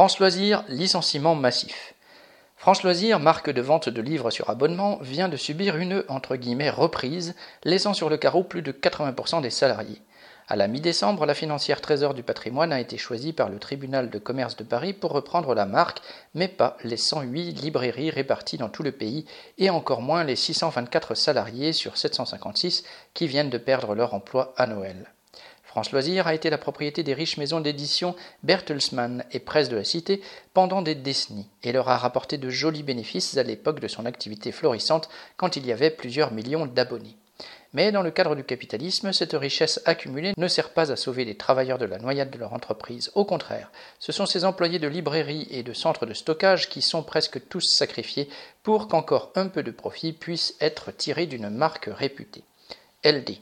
France Loisirs, licenciement massif. France Loisirs, marque de vente de livres sur abonnement, vient de subir une entre guillemets reprise, laissant sur le carreau plus de 80% des salariés. À la mi-décembre, la financière Trésor du patrimoine a été choisie par le tribunal de commerce de Paris pour reprendre la marque, mais pas les 108 librairies réparties dans tout le pays et encore moins les 624 salariés sur 756 qui viennent de perdre leur emploi à Noël. France Loisirs a été la propriété des riches maisons d'édition Bertelsmann et Presse de la Cité pendant des décennies et leur a rapporté de jolis bénéfices à l'époque de son activité florissante quand il y avait plusieurs millions d'abonnés. Mais dans le cadre du capitalisme, cette richesse accumulée ne sert pas à sauver les travailleurs de la noyade de leur entreprise. Au contraire, ce sont ces employés de librairies et de centres de stockage qui sont presque tous sacrifiés pour qu'encore un peu de profit puisse être tiré d'une marque réputée. LD.